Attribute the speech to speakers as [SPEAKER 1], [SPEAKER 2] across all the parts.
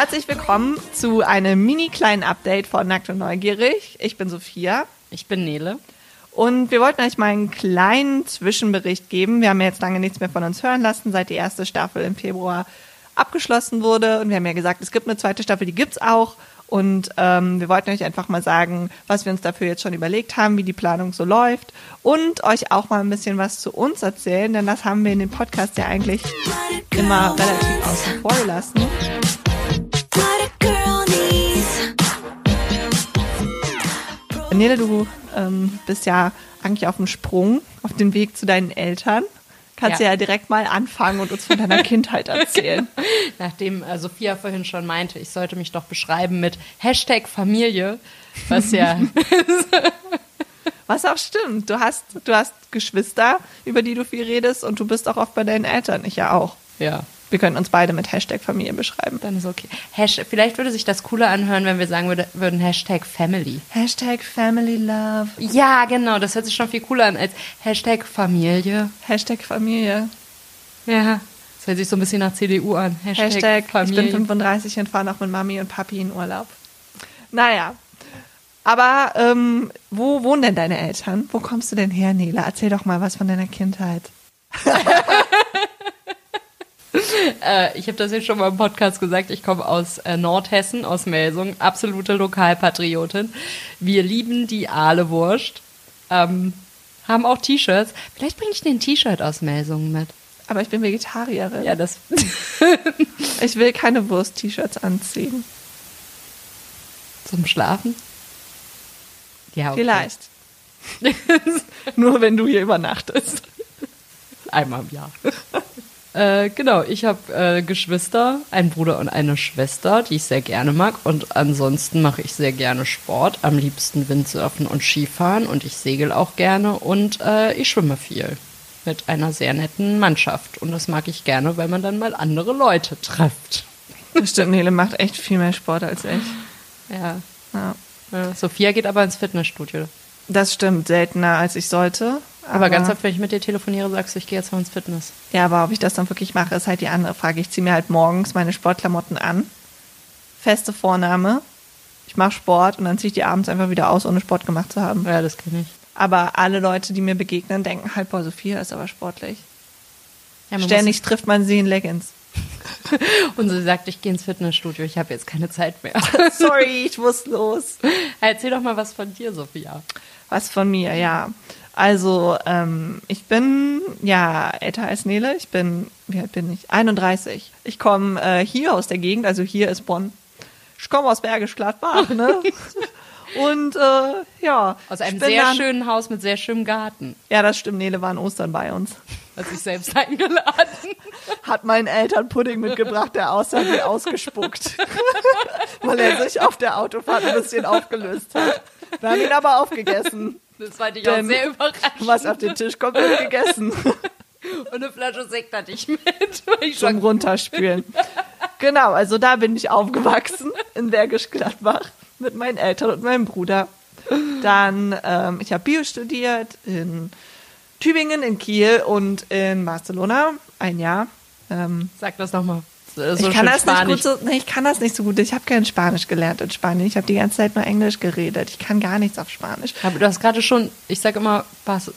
[SPEAKER 1] Herzlich willkommen zu einem mini kleinen Update von Nackt und Neugierig. Ich bin Sophia.
[SPEAKER 2] Ich bin Nele.
[SPEAKER 1] Und wir wollten euch mal einen kleinen Zwischenbericht geben. Wir haben ja jetzt lange nichts mehr von uns hören lassen, seit die erste Staffel im Februar abgeschlossen wurde. Und wir haben ja gesagt, es gibt eine zweite Staffel, die gibt's auch. Und ähm, wir wollten euch einfach mal sagen, was wir uns dafür jetzt schon überlegt haben, wie die Planung so läuft und euch auch mal ein bisschen was zu uns erzählen, denn das haben wir in dem Podcast ja eigentlich immer relativ außen vor gelassen. Nele, du ähm, bist ja eigentlich auf dem Sprung, auf dem Weg zu deinen Eltern. Kannst ja. ja direkt mal anfangen und uns von deiner Kindheit erzählen.
[SPEAKER 2] Nachdem äh, Sophia vorhin schon meinte, ich sollte mich doch beschreiben mit Hashtag Familie, was ja.
[SPEAKER 1] was auch stimmt. Du hast, du hast Geschwister, über die du viel redest und du bist auch oft bei deinen Eltern. Ich ja auch.
[SPEAKER 2] Ja.
[SPEAKER 1] Wir können uns beide mit Hashtag Familie beschreiben.
[SPEAKER 2] Dann ist okay. Hashtag, vielleicht würde sich das cooler anhören, wenn wir sagen würde, würden Hashtag Family.
[SPEAKER 1] Hashtag Family Love.
[SPEAKER 2] Ja, genau. Das hört sich schon viel cooler an als Hashtag Familie.
[SPEAKER 1] Hashtag Familie.
[SPEAKER 2] Ja. Das hört sich so ein bisschen nach CDU an.
[SPEAKER 1] Hashtag, Hashtag Familie. Ich bin 35 und fahre noch mit Mami und Papi in Urlaub. Naja. Aber ähm, wo wohnen denn deine Eltern? Wo kommst du denn her, Nela? Erzähl doch mal was von deiner Kindheit.
[SPEAKER 2] äh, ich habe das jetzt schon mal im Podcast gesagt, ich komme aus äh, Nordhessen, aus Melsung, absolute Lokalpatriotin. Wir lieben die Ahlewurst, ähm, haben auch T-Shirts. Vielleicht bringe ich dir ein T-Shirt aus Melsungen mit.
[SPEAKER 1] Aber ich bin Vegetarierin.
[SPEAKER 2] Ja, das.
[SPEAKER 1] ich will keine Wurst-T-Shirts anziehen.
[SPEAKER 2] Zum Schlafen?
[SPEAKER 1] Ja, okay. Vielleicht. Nur wenn du hier übernachtest.
[SPEAKER 2] Einmal im Jahr. Äh, genau, ich habe äh, Geschwister, einen Bruder und eine Schwester, die ich sehr gerne mag. Und ansonsten mache ich sehr gerne Sport, am liebsten Windsurfen und Skifahren. Und ich segel auch gerne und äh, ich schwimme viel mit einer sehr netten Mannschaft. Und das mag ich gerne, weil man dann mal andere Leute trifft.
[SPEAKER 1] Das stimmt, Nele macht echt viel mehr Sport als ich.
[SPEAKER 2] Ja. ja. ja. Sophia geht aber ins Fitnessstudio.
[SPEAKER 1] Das stimmt, seltener als ich sollte.
[SPEAKER 2] Aber, aber, ganz oft, wenn ich mit dir telefoniere, sagst du, ich gehe jetzt mal ins Fitness.
[SPEAKER 1] Ja, aber ob ich das dann wirklich mache, ist halt die andere Frage. Ich ziehe mir halt morgens meine Sportklamotten an. Feste Vorname. Ich mache Sport und dann ziehe ich die abends einfach wieder aus, ohne Sport gemacht zu haben.
[SPEAKER 2] Ja, das kenne ich.
[SPEAKER 1] Aber alle Leute, die mir begegnen, denken halt, boah, Sophia ist aber sportlich. Ja, Ständig trifft man sie in Leggings.
[SPEAKER 2] und sie sagt, ich gehe ins Fitnessstudio, ich habe jetzt keine Zeit mehr.
[SPEAKER 1] Sorry, ich muss los.
[SPEAKER 2] Erzähl doch mal was von dir, Sophia.
[SPEAKER 1] Was von mir, ja. Also, ähm, ich bin ja älter als Nele. Ich bin, wie alt bin ich? 31. Ich komme äh, hier aus der Gegend, also hier ist Bonn. Ich komme aus Bergisch Gladbach, ne? Und äh, ja.
[SPEAKER 2] Aus einem sehr dann, schönen Haus mit sehr schönem Garten.
[SPEAKER 1] Ja, das stimmt. Nele war in Ostern bei uns.
[SPEAKER 2] Hat sich selbst eingeladen.
[SPEAKER 1] Hat meinen Eltern Pudding mitgebracht, der aussah wie ausgespuckt. Weil er sich auf der Autofahrt ein bisschen aufgelöst hat. Wir haben ihn aber aufgegessen.
[SPEAKER 2] Das fand ich Denn auch sehr überraschend.
[SPEAKER 1] Was auf den Tisch kommt, wird gegessen.
[SPEAKER 2] Und eine Flasche Sekt hatte ich mit.
[SPEAKER 1] Ich Zum Runterspülen. genau, also da bin ich aufgewachsen in Bergisch Gladbach mit meinen Eltern und meinem Bruder. Dann, ähm, ich habe Bio studiert in Tübingen, in Kiel und in Barcelona. Ein Jahr.
[SPEAKER 2] Ähm, Sag das nochmal.
[SPEAKER 1] So ich, kann das nicht gut so, nee, ich kann das nicht so gut. Ich habe kein Spanisch gelernt in Spanien. Ich habe die ganze Zeit nur Englisch geredet. Ich kann gar nichts auf Spanisch.
[SPEAKER 2] Aber du hast gerade schon, ich sage immer, Bas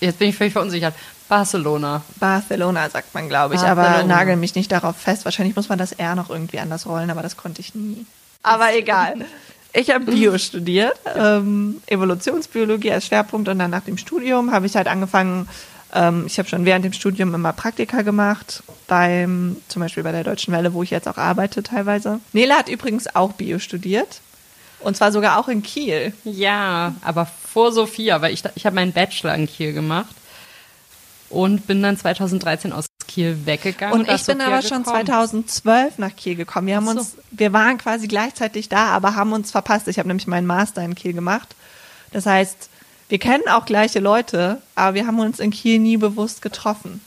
[SPEAKER 2] jetzt bin ich völlig verunsichert. Barcelona.
[SPEAKER 1] Barcelona sagt man, glaube ich. Barcelona. Aber nagel mich nicht darauf fest. Wahrscheinlich muss man das R noch irgendwie anders rollen, aber das konnte ich nie. Aber egal. Ich habe Bio studiert, ähm, Evolutionsbiologie als Schwerpunkt und dann nach dem Studium habe ich halt angefangen, ähm, ich habe schon während dem Studium immer Praktika gemacht, beim, zum Beispiel bei der Deutschen Welle, wo ich jetzt auch arbeite teilweise. Nele hat übrigens auch Bio studiert. Und zwar sogar auch in Kiel.
[SPEAKER 2] Ja, aber vor Sophia, weil ich, ich habe meinen Bachelor in Kiel gemacht und bin dann 2013 aus Kiel weggegangen.
[SPEAKER 1] Und ich bin aber schon 2012 nach Kiel gekommen. Wir haben so. uns, wir waren quasi gleichzeitig da, aber haben uns verpasst. Ich habe nämlich meinen Master in Kiel gemacht. Das heißt, wir kennen auch gleiche Leute, aber wir haben uns in Kiel nie bewusst getroffen.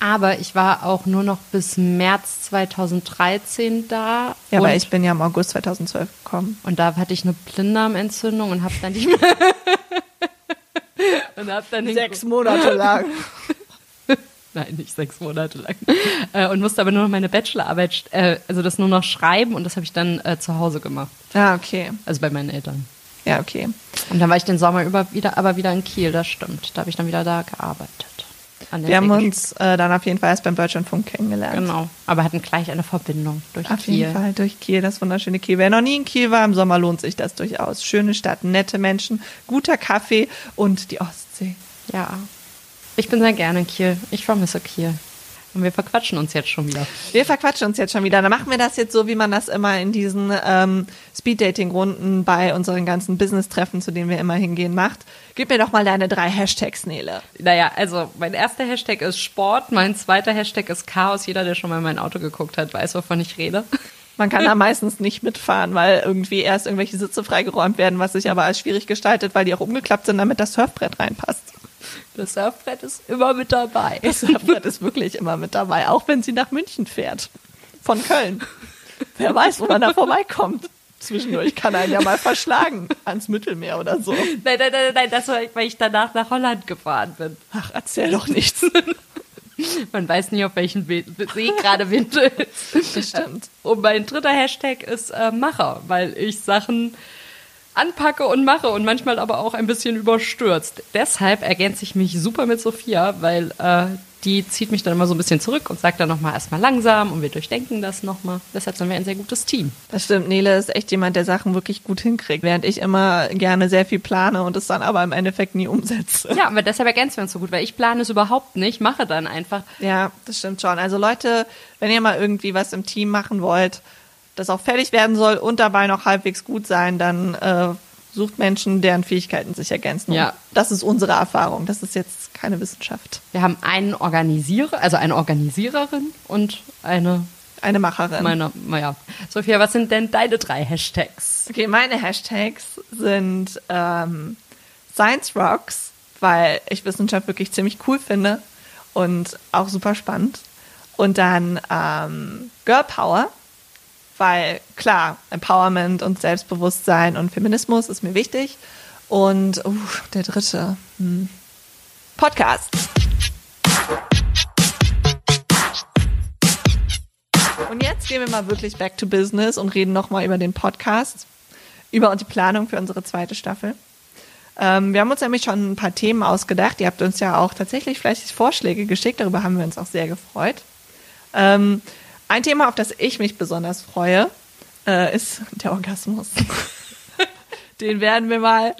[SPEAKER 2] Aber ich war auch nur noch bis März 2013 da.
[SPEAKER 1] Ja, aber ich bin ja im August 2012 gekommen.
[SPEAKER 2] Und da hatte ich eine Blinddarmentzündung und habe dann nicht mehr.
[SPEAKER 1] und hab dann sechs Monate lang.
[SPEAKER 2] Nein, nicht sechs Monate lang. Äh, und musste aber nur noch meine Bachelorarbeit, äh, also das nur noch schreiben und das habe ich dann äh, zu Hause gemacht.
[SPEAKER 1] Ah, okay.
[SPEAKER 2] Also bei meinen Eltern.
[SPEAKER 1] Ja, okay.
[SPEAKER 2] Und dann war ich den Sommer über wieder, aber wieder in Kiel, das stimmt. Da habe ich dann wieder da gearbeitet.
[SPEAKER 1] Wir haben uns äh, dann auf jeden Fall erst beim Deutschlandfunk kennengelernt.
[SPEAKER 2] Genau, aber hatten gleich eine Verbindung durch
[SPEAKER 1] auf
[SPEAKER 2] Kiel.
[SPEAKER 1] Auf jeden Fall durch Kiel, das wunderschöne Kiel. Wer noch nie in Kiel war, im Sommer lohnt sich das durchaus. Schöne Stadt, nette Menschen, guter Kaffee und die Ostsee.
[SPEAKER 2] Ja, ich bin sehr gerne in Kiel. Ich vermisse Kiel. Und wir verquatschen uns jetzt schon wieder.
[SPEAKER 1] Wir verquatschen uns jetzt schon wieder. Dann machen wir das jetzt so, wie man das immer in diesen ähm, Speed-Dating-Runden bei unseren ganzen Business-Treffen, zu denen wir immer hingehen, macht. Gib mir doch mal deine drei Hashtags, Nele.
[SPEAKER 2] Naja, also mein erster Hashtag ist Sport, mein zweiter Hashtag ist Chaos. Jeder, der schon mal in mein Auto geguckt hat, weiß, wovon ich rede.
[SPEAKER 1] Man kann da meistens nicht mitfahren, weil irgendwie erst irgendwelche Sitze freigeräumt werden, was sich aber als schwierig gestaltet, weil die auch umgeklappt sind, damit das Surfbrett reinpasst.
[SPEAKER 2] Das Surfbrett ist immer mit dabei.
[SPEAKER 1] Das Surfbrett ist wirklich immer mit dabei, auch wenn sie nach München fährt. Von Köln. Wer weiß, wo man da vorbeikommt. Zwischendurch kann einen ja mal verschlagen ans Mittelmeer oder so.
[SPEAKER 2] Nein, nein, nein, nein, das war, weil ich danach nach Holland gefahren bin.
[SPEAKER 1] Ach, erzähl doch nichts.
[SPEAKER 2] Man weiß nie, auf welchen See gerade Wind ist.
[SPEAKER 1] Das stimmt.
[SPEAKER 2] Und mein dritter Hashtag ist äh, Macher, weil ich Sachen anpacke und mache und manchmal aber auch ein bisschen überstürzt. Deshalb ergänze ich mich super mit Sophia, weil äh, die zieht mich dann immer so ein bisschen zurück und sagt dann nochmal erstmal langsam und wir durchdenken das nochmal. Deshalb sind wir ein sehr gutes Team.
[SPEAKER 1] Das stimmt. Nele ist echt jemand, der Sachen wirklich gut hinkriegt, während ich immer gerne sehr viel plane und es dann aber im Endeffekt nie umsetze.
[SPEAKER 2] Ja, aber deshalb ergänzen wir uns so gut, weil ich plane es überhaupt nicht, mache dann einfach.
[SPEAKER 1] Ja, das stimmt schon. Also Leute, wenn ihr mal irgendwie was im Team machen wollt, das auch fertig werden soll und dabei noch halbwegs gut sein, dann äh, sucht Menschen, deren Fähigkeiten sich ergänzen.
[SPEAKER 2] Ja.
[SPEAKER 1] Das ist unsere Erfahrung. Das ist jetzt keine Wissenschaft.
[SPEAKER 2] Wir haben einen Organisierer, also eine Organisiererin und eine
[SPEAKER 1] eine Macherin.
[SPEAKER 2] Meine, naja. Sophia, was sind denn deine drei Hashtags?
[SPEAKER 1] Okay, meine Hashtags sind ähm, Science Rocks, weil ich Wissenschaft wirklich ziemlich cool finde und auch super spannend. Und dann ähm, Girl Power, weil klar, Empowerment und Selbstbewusstsein und Feminismus ist mir wichtig. Und uh, der dritte, hm. Podcast. Und jetzt gehen wir mal wirklich back to business und reden nochmal über den Podcast, über die Planung für unsere zweite Staffel. Ähm, wir haben uns nämlich schon ein paar Themen ausgedacht. Ihr habt uns ja auch tatsächlich fleißig Vorschläge geschickt. Darüber haben wir uns auch sehr gefreut. Ähm, ein Thema, auf das ich mich besonders freue, äh, ist der Orgasmus. Den werden wir mal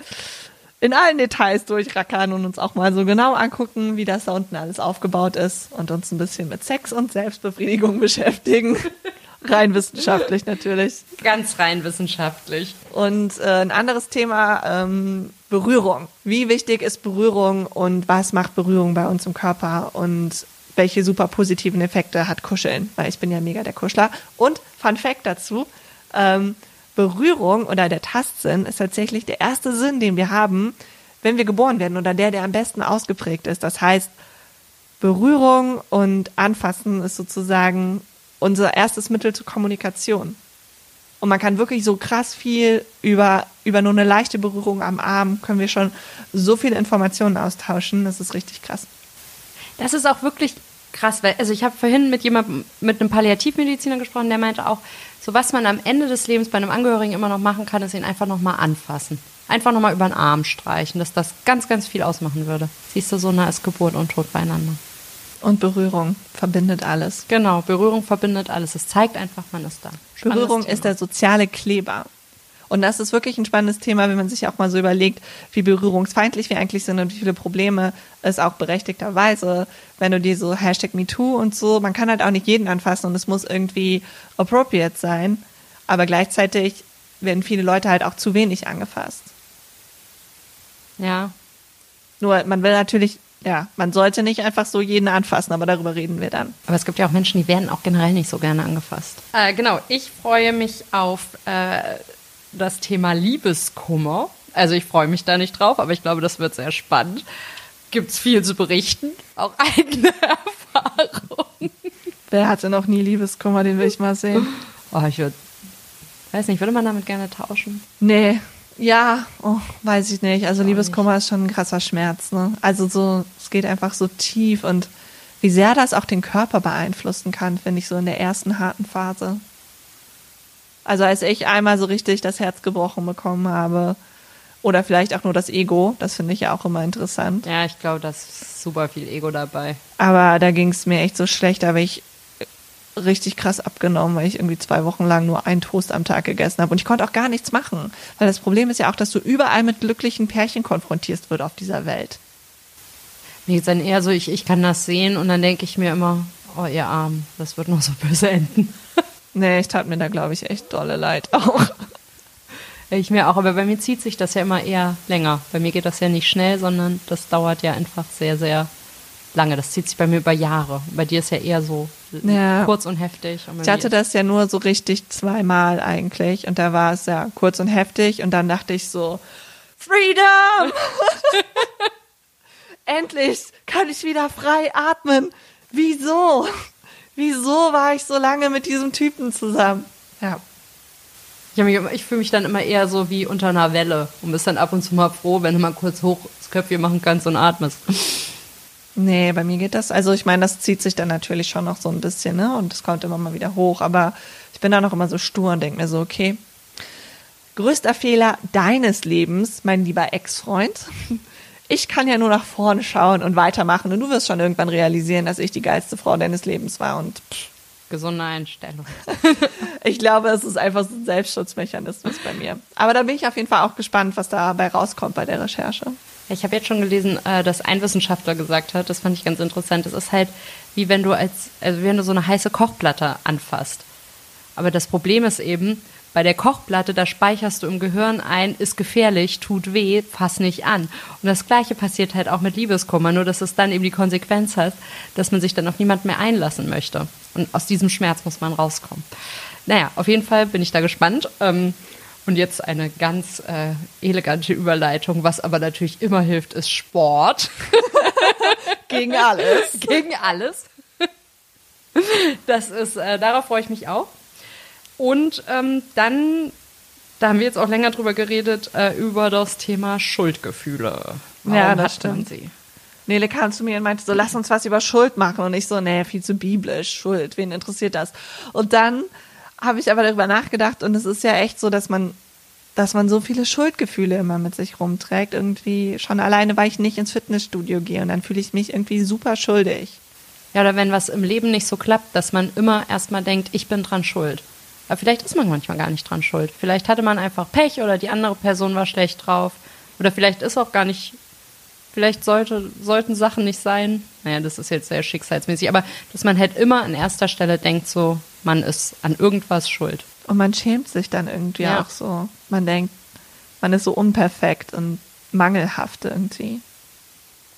[SPEAKER 1] in allen Details durchrackern und uns auch mal so genau angucken, wie das da unten alles aufgebaut ist und uns ein bisschen mit Sex und Selbstbefriedigung beschäftigen. rein wissenschaftlich natürlich.
[SPEAKER 2] Ganz rein wissenschaftlich.
[SPEAKER 1] Und äh, ein anderes Thema, ähm, Berührung. Wie wichtig ist Berührung und was macht Berührung bei uns im Körper und welche super positiven Effekte hat Kuscheln, weil ich bin ja mega der Kuschler. Und Fun Fact dazu, ähm, Berührung oder der Tastsinn ist tatsächlich der erste Sinn, den wir haben, wenn wir geboren werden oder der, der am besten ausgeprägt ist. Das heißt, Berührung und Anfassen ist sozusagen unser erstes Mittel zur Kommunikation. Und man kann wirklich so krass viel über, über nur eine leichte Berührung am Arm können wir schon so viele Informationen austauschen. Das ist richtig krass.
[SPEAKER 2] Das ist auch wirklich krass, weil, also ich habe vorhin mit jemandem, mit einem Palliativmediziner gesprochen, der meinte auch, so was man am Ende des Lebens bei einem Angehörigen immer noch machen kann, ist ihn einfach nochmal anfassen. Einfach nochmal über den Arm streichen, dass das ganz, ganz viel ausmachen würde. Siehst du, so nah ist Geburt und Tod beieinander.
[SPEAKER 1] Und Berührung verbindet alles.
[SPEAKER 2] Genau, Berührung verbindet alles. Es zeigt einfach, man ist da.
[SPEAKER 1] Spannendes Berührung Thema. ist der soziale Kleber. Und das ist wirklich ein spannendes Thema, wenn man sich auch mal so überlegt, wie berührungsfeindlich wir eigentlich sind und wie viele Probleme es auch berechtigterweise, wenn du dir so Hashtag MeToo und so, man kann halt auch nicht jeden anfassen und es muss irgendwie appropriate sein. Aber gleichzeitig werden viele Leute halt auch zu wenig angefasst.
[SPEAKER 2] Ja.
[SPEAKER 1] Nur man will natürlich, ja, man sollte nicht einfach so jeden anfassen, aber darüber reden wir dann.
[SPEAKER 2] Aber es gibt ja auch Menschen, die werden auch generell nicht so gerne angefasst. Äh, genau, ich freue mich auf äh, das Thema Liebeskummer. Also ich freue mich da nicht drauf, aber ich glaube, das wird sehr spannend. Gibt es viel zu berichten, auch eigene Erfahrungen.
[SPEAKER 1] Wer hatte noch nie Liebeskummer, den will ich mal sehen.
[SPEAKER 2] Oh, ich würde, weiß nicht, würde man damit gerne tauschen?
[SPEAKER 1] Nee, ja, oh, weiß ich nicht. Also Liebeskummer nicht. ist schon ein krasser Schmerz. Ne? Also so, es geht einfach so tief und wie sehr das auch den Körper beeinflussen kann, finde ich so in der ersten harten Phase. Also als ich einmal so richtig das Herz gebrochen bekommen habe, oder vielleicht auch nur das Ego, das finde ich ja auch immer interessant.
[SPEAKER 2] Ja, ich glaube, da ist super viel Ego dabei.
[SPEAKER 1] Aber da ging es mir echt so schlecht, da habe ich richtig krass abgenommen, weil ich irgendwie zwei Wochen lang nur einen Toast am Tag gegessen habe. Und ich konnte auch gar nichts machen. Weil das Problem ist ja auch, dass du überall mit glücklichen Pärchen konfrontiert wird auf dieser Welt.
[SPEAKER 2] Geht's dann eher so, ich, ich kann das sehen und dann denke ich mir immer, oh ihr Arm, das wird noch so böse enden.
[SPEAKER 1] nee, ich tat mir da, glaube ich, echt dolle leid auch.
[SPEAKER 2] Ich mir auch, aber bei mir zieht sich das ja immer eher länger. Bei mir geht das ja nicht schnell, sondern das dauert ja einfach sehr, sehr lange. Das zieht sich bei mir über Jahre. Bei dir ist ja eher so ja. kurz und heftig. Und
[SPEAKER 1] ich hatte das ja nur so richtig zweimal eigentlich und da war es ja kurz und heftig und dann dachte ich so, Freedom! Endlich kann ich wieder frei atmen. Wieso? Wieso war ich so lange mit diesem Typen zusammen? Ja.
[SPEAKER 2] Ich, ich fühle mich dann immer eher so wie unter einer Welle und bist dann ab und zu mal froh, wenn du mal kurz hoch das Köpfchen machen kannst und atmest.
[SPEAKER 1] Nee, bei mir geht das. Also ich meine, das zieht sich dann natürlich schon noch so ein bisschen, ne? Und es kommt immer mal wieder hoch. Aber ich bin da noch immer so stur und denke mir so, okay, größter Fehler deines Lebens, mein lieber Ex-Freund. Ich kann ja nur nach vorne schauen und weitermachen und du wirst schon irgendwann realisieren, dass ich die geilste Frau deines Lebens war und pff.
[SPEAKER 2] gesunde Einstellung.
[SPEAKER 1] ich glaube, es ist einfach so ein Selbstschutzmechanismus bei mir. Aber da bin ich auf jeden Fall auch gespannt, was dabei rauskommt bei der Recherche.
[SPEAKER 2] Ich habe jetzt schon gelesen, äh, dass ein Wissenschaftler gesagt hat, das fand ich ganz interessant, es ist halt wie wenn du als, also wenn du so eine heiße Kochplatte anfasst. Aber das Problem ist eben, bei der Kochplatte, da speicherst du im Gehirn ein, ist gefährlich, tut weh, fass nicht an. Und das Gleiche passiert halt auch mit Liebeskummer, nur dass es dann eben die Konsequenz hat, dass man sich dann auf niemand mehr einlassen möchte. Und aus diesem Schmerz muss man rauskommen. Naja, auf jeden Fall bin ich da gespannt. Ähm, und jetzt eine ganz äh, elegante Überleitung, was aber natürlich immer hilft, ist Sport.
[SPEAKER 1] Gegen alles.
[SPEAKER 2] Gegen alles. Das ist, äh, darauf freue ich mich auch. Und ähm, dann, da haben wir jetzt auch länger drüber geredet, äh, über das Thema Schuldgefühle.
[SPEAKER 1] Warum ja, das stimmt. Sie? Nele kam zu mir und meinte so, lass uns was über Schuld machen. Und ich so, nee, viel zu biblisch, Schuld, wen interessiert das? Und dann habe ich aber darüber nachgedacht und es ist ja echt so, dass man, dass man so viele Schuldgefühle immer mit sich rumträgt. Irgendwie schon alleine, weil ich nicht ins Fitnessstudio gehe und dann fühle ich mich irgendwie super schuldig.
[SPEAKER 2] Ja, oder wenn was im Leben nicht so klappt, dass man immer erstmal denkt, ich bin dran schuld. Aber vielleicht ist man manchmal gar nicht dran schuld. Vielleicht hatte man einfach Pech oder die andere Person war schlecht drauf. Oder vielleicht ist auch gar nicht, vielleicht sollte, sollten Sachen nicht sein. Naja, das ist jetzt sehr schicksalsmäßig, aber dass man halt immer an erster Stelle denkt, so, man ist an irgendwas schuld.
[SPEAKER 1] Und man schämt sich dann irgendwie ja. auch so. Man denkt, man ist so unperfekt und mangelhaft irgendwie.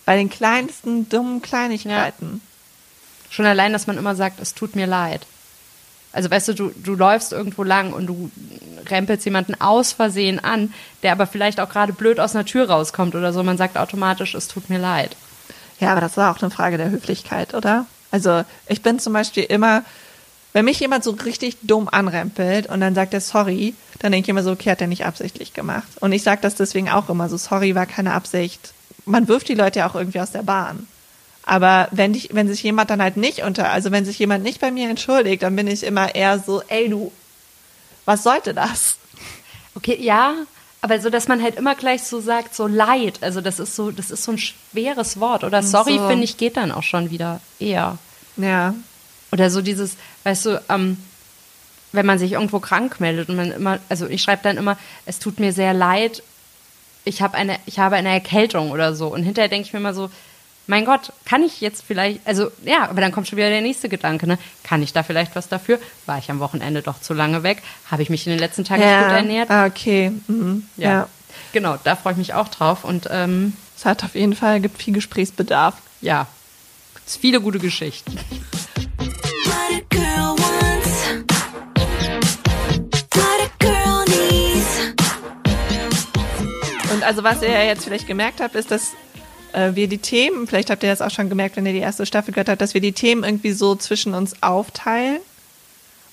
[SPEAKER 1] Bei den kleinsten dummen Kleinigkeiten. Ja.
[SPEAKER 2] Schon allein, dass man immer sagt, es tut mir leid. Also weißt du, du, du läufst irgendwo lang und du rempelst jemanden aus Versehen an, der aber vielleicht auch gerade blöd aus einer Tür rauskommt oder so. Man sagt automatisch, es tut mir leid.
[SPEAKER 1] Ja, aber das war auch eine Frage der Höflichkeit, oder? Also ich bin zum Beispiel immer, wenn mich jemand so richtig dumm anrempelt und dann sagt er sorry, dann denke ich immer so, okay, hat er nicht absichtlich gemacht. Und ich sage das deswegen auch immer so, sorry war keine Absicht. Man wirft die Leute ja auch irgendwie aus der Bahn. Aber wenn dich, wenn sich jemand dann halt nicht unter, also wenn sich jemand nicht bei mir entschuldigt, dann bin ich immer eher so, ey du, was sollte das?
[SPEAKER 2] Okay, ja, aber so, dass man halt immer gleich so sagt, so leid, also das ist so, das ist so ein schweres Wort. Oder sorry, so. finde ich, geht dann auch schon wieder eher.
[SPEAKER 1] Ja.
[SPEAKER 2] Oder so dieses, weißt du, ähm, wenn man sich irgendwo krank meldet und man immer, also ich schreibe dann immer, es tut mir sehr leid, ich habe eine, ich habe eine Erkältung oder so. Und hinterher denke ich mir immer so, mein Gott, kann ich jetzt vielleicht, also ja, aber dann kommt schon wieder der nächste Gedanke, ne? Kann ich da vielleicht was dafür? War ich am Wochenende doch zu lange weg? Habe ich mich in den letzten Tagen ja. nicht gut ernährt?
[SPEAKER 1] Ah, okay. Mhm. Ja. ja.
[SPEAKER 2] Genau, da freue ich mich auch drauf. Und ähm,
[SPEAKER 1] es hat auf jeden Fall, gibt viel Gesprächsbedarf.
[SPEAKER 2] Ja. Es viele gute Geschichten.
[SPEAKER 1] Und also was ihr ja jetzt vielleicht gemerkt habt, ist, dass äh, wir die Themen, vielleicht habt ihr das auch schon gemerkt, wenn ihr die erste Staffel gehört habt, dass wir die Themen irgendwie so zwischen uns aufteilen.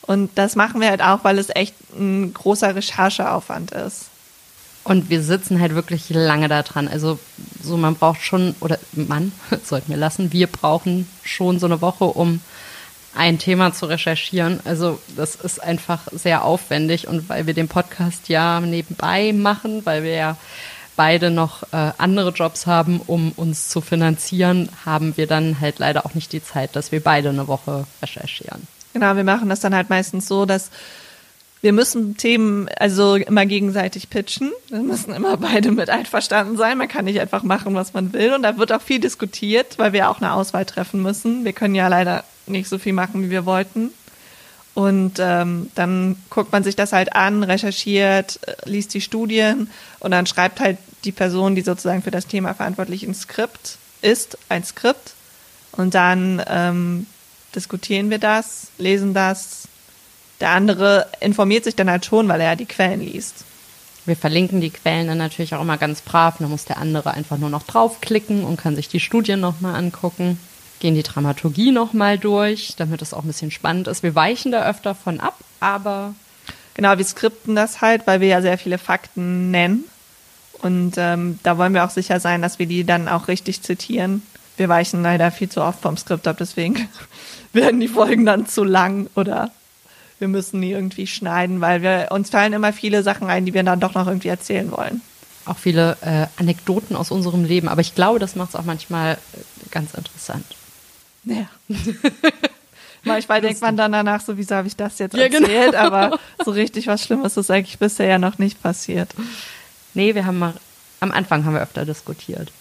[SPEAKER 1] Und das machen wir halt auch, weil es echt ein großer Rechercheaufwand ist.
[SPEAKER 2] Und wir sitzen halt wirklich lange da dran. Also so man braucht schon, oder man, sollten wir lassen, wir brauchen schon so eine Woche, um ein Thema zu recherchieren. Also das ist einfach sehr aufwendig und weil wir den Podcast ja nebenbei machen, weil wir ja beide noch äh, andere Jobs haben, um uns zu finanzieren, haben wir dann halt leider auch nicht die Zeit, dass wir beide eine Woche recherchieren.
[SPEAKER 1] Genau, wir machen das dann halt meistens so, dass wir müssen Themen also immer gegenseitig pitchen. Wir müssen immer beide mit einverstanden sein. Man kann nicht einfach machen, was man will. Und da wird auch viel diskutiert, weil wir auch eine Auswahl treffen müssen. Wir können ja leider nicht so viel machen, wie wir wollten. Und ähm, dann guckt man sich das halt an, recherchiert, äh, liest die Studien und dann schreibt halt die Person, die sozusagen für das Thema verantwortlich ein Skript ist, ein Skript. Und dann ähm, diskutieren wir das, lesen das, der andere informiert sich dann halt schon, weil er ja die Quellen liest.
[SPEAKER 2] Wir verlinken die Quellen dann natürlich auch immer ganz brav. Dann muss der andere einfach nur noch draufklicken und kann sich die Studien nochmal angucken. Gehen die Dramaturgie nochmal durch, damit es auch ein bisschen spannend ist. Wir weichen da öfter von ab, aber.
[SPEAKER 1] Genau, wir skripten das halt, weil wir ja sehr viele Fakten nennen. Und ähm, da wollen wir auch sicher sein, dass wir die dann auch richtig zitieren. Wir weichen leider viel zu oft vom Skript ab, deswegen werden die Folgen dann zu lang oder wir müssen die irgendwie schneiden, weil wir uns fallen immer viele Sachen ein, die wir dann doch noch irgendwie erzählen wollen.
[SPEAKER 2] Auch viele äh, Anekdoten aus unserem Leben, aber ich glaube, das macht es auch manchmal äh, ganz interessant.
[SPEAKER 1] Ja. Manchmal denkt man dann danach, so wieso habe ich das jetzt ja, genau. erzählt, genau. aber so richtig was Schlimmes ist eigentlich bisher ja noch nicht passiert.
[SPEAKER 2] Nee, wir haben mal, am Anfang haben wir öfter diskutiert.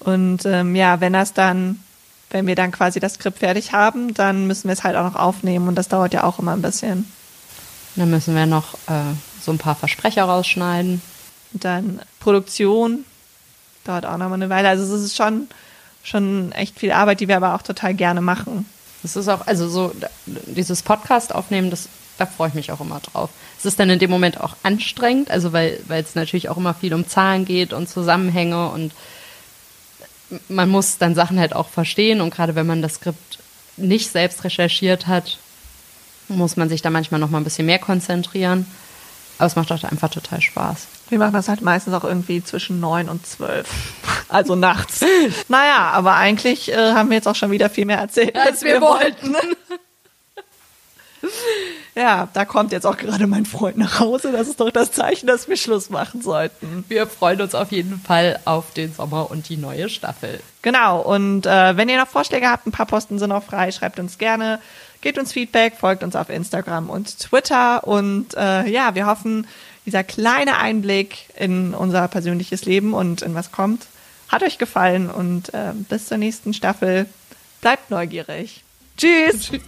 [SPEAKER 1] Und ähm, ja, wenn das dann wenn wir dann quasi das Skript fertig haben, dann müssen wir es halt auch noch aufnehmen und das dauert ja auch immer ein bisschen.
[SPEAKER 2] Dann müssen wir noch äh, so ein paar Versprecher rausschneiden.
[SPEAKER 1] Und dann Produktion dauert auch noch mal eine Weile. Also es ist schon, schon echt viel Arbeit, die wir aber auch total gerne machen.
[SPEAKER 2] Es ist auch, also so dieses Podcast aufnehmen, das, da freue ich mich auch immer drauf. Es ist dann in dem Moment auch anstrengend, also weil, weil es natürlich auch immer viel um Zahlen geht und Zusammenhänge und man muss dann Sachen halt auch verstehen und gerade wenn man das Skript nicht selbst recherchiert hat, muss man sich da manchmal noch mal ein bisschen mehr konzentrieren. Aber es macht auch einfach total Spaß.
[SPEAKER 1] Wir machen das halt meistens auch irgendwie zwischen neun und zwölf. Also nachts. naja, aber eigentlich äh, haben wir jetzt auch schon wieder viel mehr erzählt, als, als wir, wir wollten. Ja, da kommt jetzt auch gerade mein Freund nach Hause. Das ist doch das Zeichen, dass wir Schluss machen sollten.
[SPEAKER 2] Wir freuen uns auf jeden Fall auf den Sommer und die neue Staffel.
[SPEAKER 1] Genau. Und äh, wenn ihr noch Vorschläge habt, ein paar Posten sind noch frei, schreibt uns gerne. Gebt uns Feedback, folgt uns auf Instagram und Twitter. Und äh, ja, wir hoffen, dieser kleine Einblick in unser persönliches Leben und in was kommt, hat euch gefallen. Und äh, bis zur nächsten Staffel. Bleibt neugierig. Tschüss. Tschüss.